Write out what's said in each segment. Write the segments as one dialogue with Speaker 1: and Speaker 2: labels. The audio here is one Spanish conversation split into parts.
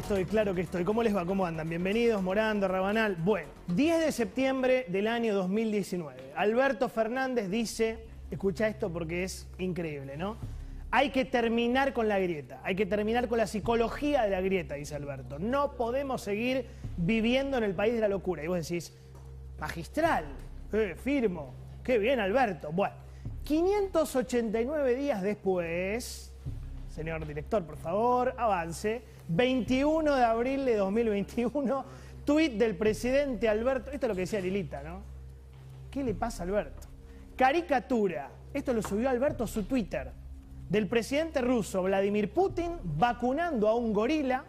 Speaker 1: Estoy, claro que estoy. ¿Cómo les va? ¿Cómo andan? Bienvenidos, Morando, Rabanal. Bueno, 10 de septiembre del año 2019. Alberto Fernández dice, escucha esto porque es increíble, ¿no? Hay que terminar con la grieta, hay que terminar con la psicología de la grieta, dice Alberto. No podemos seguir viviendo en el país de la locura. Y vos decís, magistral, eh, firmo, qué bien Alberto. Bueno, 589 días después, señor director, por favor, avance, 21 de abril de 2021, tuit del presidente Alberto, esto es lo que decía Lilita, ¿no? ¿Qué le pasa a Alberto? Caricatura, esto lo subió Alberto a su Twitter del presidente ruso Vladimir Putin vacunando a un gorila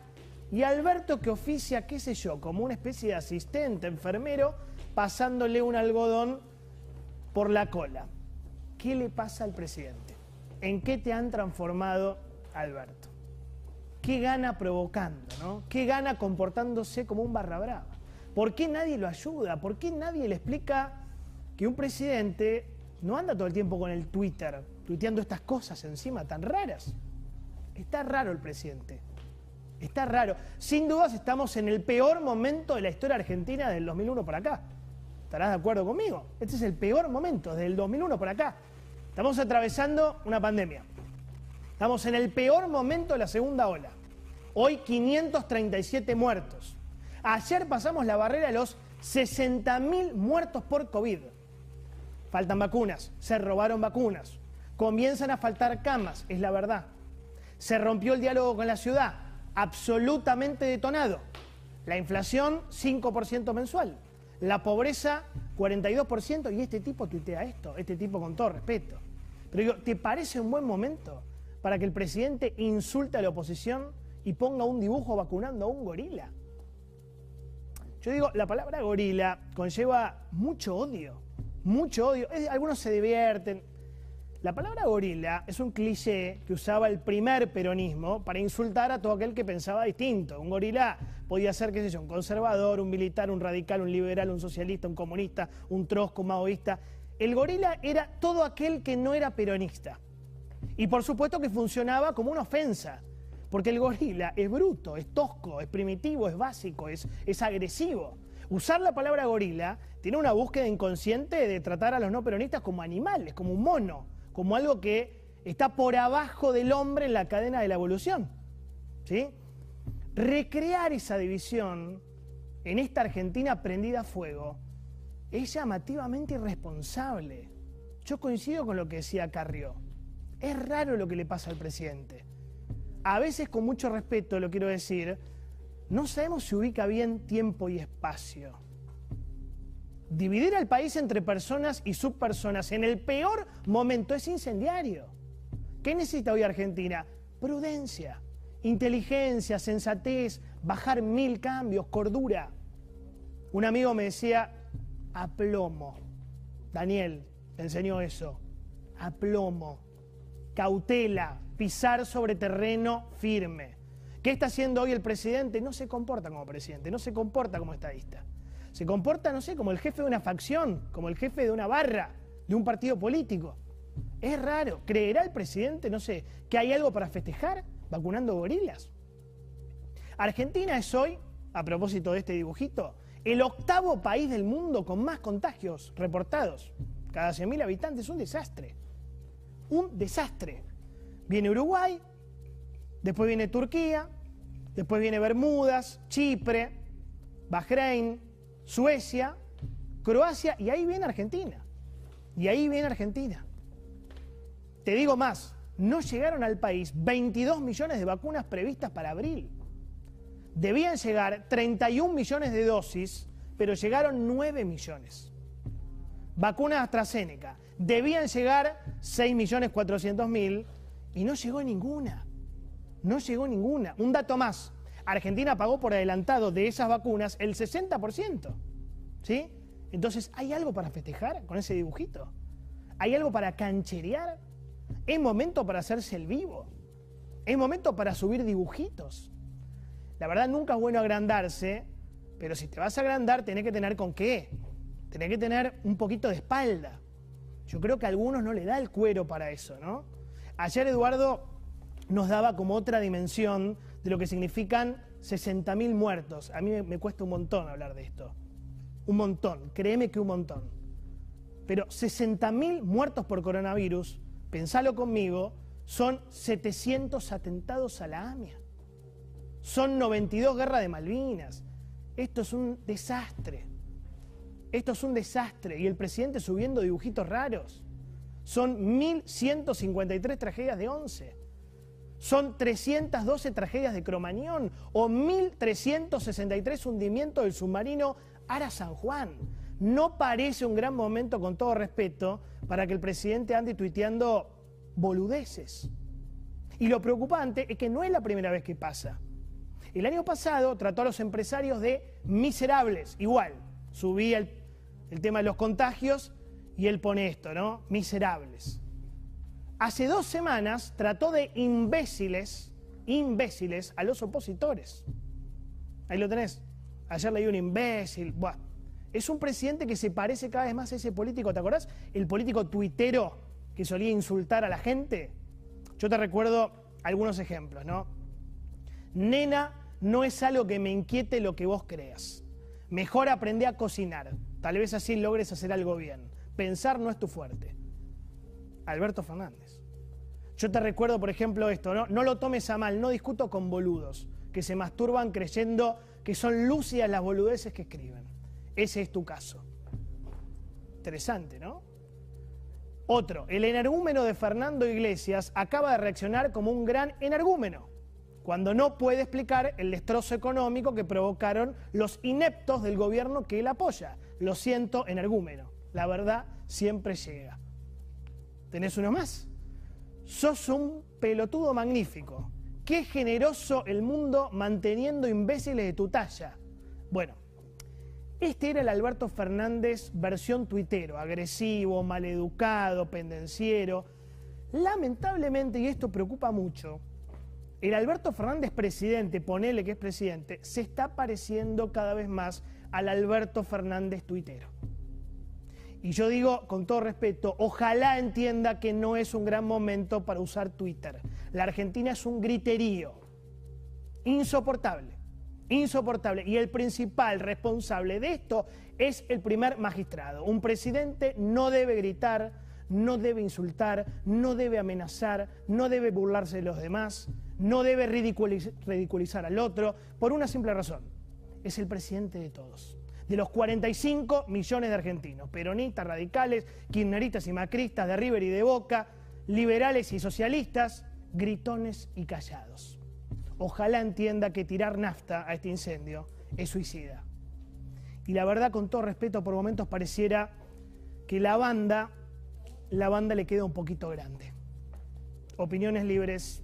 Speaker 1: y Alberto que oficia, qué sé yo, como una especie de asistente, enfermero, pasándole un algodón por la cola. ¿Qué le pasa al presidente? ¿En qué te han transformado, Alberto? ¿Qué gana provocando, no? ¿Qué gana comportándose como un barra brava? ¿Por qué nadie lo ayuda? ¿Por qué nadie le explica que un presidente no anda todo el tiempo con el Twitter, tuiteando estas cosas encima tan raras. Está raro el presidente. Está raro. Sin dudas estamos en el peor momento de la historia argentina del 2001 por acá. ¿Estarás de acuerdo conmigo? Este es el peor momento, desde el 2001 por acá. Estamos atravesando una pandemia. Estamos en el peor momento de la segunda ola. Hoy 537 muertos. Ayer pasamos la barrera de los 60.000 muertos por COVID. Faltan vacunas, se robaron vacunas, comienzan a faltar camas, es la verdad. Se rompió el diálogo con la ciudad, absolutamente detonado. La inflación, 5% mensual. La pobreza, 42%. Y este tipo tuitea esto, este tipo con todo respeto. Pero digo, ¿te parece un buen momento para que el presidente insulte a la oposición y ponga un dibujo vacunando a un gorila? Yo digo, la palabra gorila conlleva mucho odio mucho odio. algunos se divierten. La palabra gorila es un cliché que usaba el primer peronismo para insultar a todo aquel que pensaba distinto. Un gorila podía ser, qué sé yo, un conservador, un militar, un radical, un liberal, un socialista, un comunista, un trosco, un maoísta. El gorila era todo aquel que no era peronista. Y por supuesto que funcionaba como una ofensa, porque el gorila es bruto, es tosco, es primitivo, es básico, es, es agresivo. Usar la palabra gorila tiene una búsqueda inconsciente de tratar a los no peronistas como animales, como un mono, como algo que está por abajo del hombre en la cadena de la evolución. ¿Sí? Recrear esa división en esta Argentina prendida a fuego es llamativamente irresponsable. Yo coincido con lo que decía Carrió. Es raro lo que le pasa al presidente. A veces, con mucho respeto, lo quiero decir, no sabemos si ubica bien tiempo y espacio. Dividir al país entre personas y subpersonas en el peor momento es incendiario. ¿Qué necesita hoy Argentina? Prudencia, inteligencia, sensatez, bajar mil cambios, cordura. Un amigo me decía, aplomo. Daniel, te enseñó eso. Aplomo, cautela, pisar sobre terreno firme. ¿Qué está haciendo hoy el presidente? No se comporta como presidente, no se comporta como estadista. Se comporta, no sé, como el jefe de una facción, como el jefe de una barra, de un partido político. Es raro. ¿Creerá el presidente, no sé, que hay algo para festejar vacunando gorilas? Argentina es hoy, a propósito de este dibujito, el octavo país del mundo con más contagios reportados. Cada 100.000 habitantes, un desastre. Un desastre. Viene Uruguay, después viene Turquía, después viene Bermudas, Chipre, Bahrein, Suecia, Croacia y ahí viene Argentina. Y ahí viene Argentina. Te digo más, no llegaron al país 22 millones de vacunas previstas para abril. Debían llegar 31 millones de dosis, pero llegaron 9 millones. Vacunas AstraZeneca. Debían llegar 6 millones 400 mil y no llegó ninguna. No llegó ninguna. Un dato más. Argentina pagó por adelantado de esas vacunas el 60%. ¿Sí? Entonces, ¿hay algo para festejar con ese dibujito? ¿Hay algo para cancherear? ¿Es momento para hacerse el vivo? ¿Es momento para subir dibujitos? La verdad nunca es bueno agrandarse, pero si te vas a agrandar tenés que tener con qué. Tenés que tener un poquito de espalda. Yo creo que a algunos no le da el cuero para eso, ¿no? Ayer Eduardo nos daba como otra dimensión de lo que significan 60.000 muertos. A mí me, cuesta un montón hablar de esto. Un montón, créeme que un montón. Pero 60.000 muertos por coronavirus, pensalo conmigo, son 700 atentados a la AMIA. Son 92 guerras de Malvinas. Esto es un desastre. Esto es un desastre. Y el presidente subiendo dibujitos raros. Son 1.153 tragedias de 11. Son 312 tragedias de Cromañón o 1.363 hundimientos del submarino Ara San Juan. No parece un gran momento, con todo respeto, para que el presidente ande tuiteando boludeces. Y lo preocupante es que no es la primera vez que pasa. El año pasado trató a los empresarios de miserables, igual. Subía el, el tema de los contagios y él pone esto, ¿no? Miserables. Hace dos semanas trató de imbéciles, imbéciles a los opositores. Ahí lo tenés. Ayer leí un imbécil. Buah. Es un presidente que se parece cada vez más a ese político, ¿te acordás? El político tuitero que solía insultar a la gente. Yo te recuerdo algunos ejemplos, ¿no? Nena, no es algo que me inquiete lo que vos creas. Mejor aprende a cocinar. Tal vez así logres hacer algo bien. Pensar no es tu fuerte. Alberto Fernández. Yo te recuerdo, por ejemplo, esto, ¿no? No lo tomes a mal, no discuto con boludos que se masturban creyendo que son lúcidas las boludeces que escriben. Ese es tu caso. Interesante, ¿no? Otro, el energúmeno de Fernando Iglesias acaba de reaccionar como un gran energúmeno cuando no puede explicar el destrozo económico que provocaron los ineptos del gobierno que él apoya. Lo siento, energúmeno. La verdad siempre llega. ¿Tenés uno más? Sos un pelotudo magnífico. Qué generoso el mundo manteniendo imbéciles de tu talla. Bueno, este era el Alberto Fernández versión tuitero, agresivo, maleducado, pendenciero. Lamentablemente, y esto preocupa mucho, el Alberto Fernández presidente, ponele que es presidente, se está pareciendo cada vez más al Alberto Fernández tuitero. Y yo digo con todo respeto, ojalá entienda que no es un gran momento para usar Twitter. La Argentina es un griterío insoportable, insoportable. Y el principal responsable de esto es el primer magistrado. Un presidente no debe gritar, no debe insultar, no debe amenazar, no debe burlarse de los demás no debe ridiculizar al otro por una simple razón. Es el presidente de todos. De los 45 millones de argentinos, peronistas, radicales, kirchneristas y macristas, de River y de Boca, liberales y socialistas, gritones y callados. Ojalá entienda que tirar nafta a este incendio es suicida. Y la verdad, con todo respeto, por momentos pareciera que la banda, la banda le queda un poquito grande. Opiniones libres,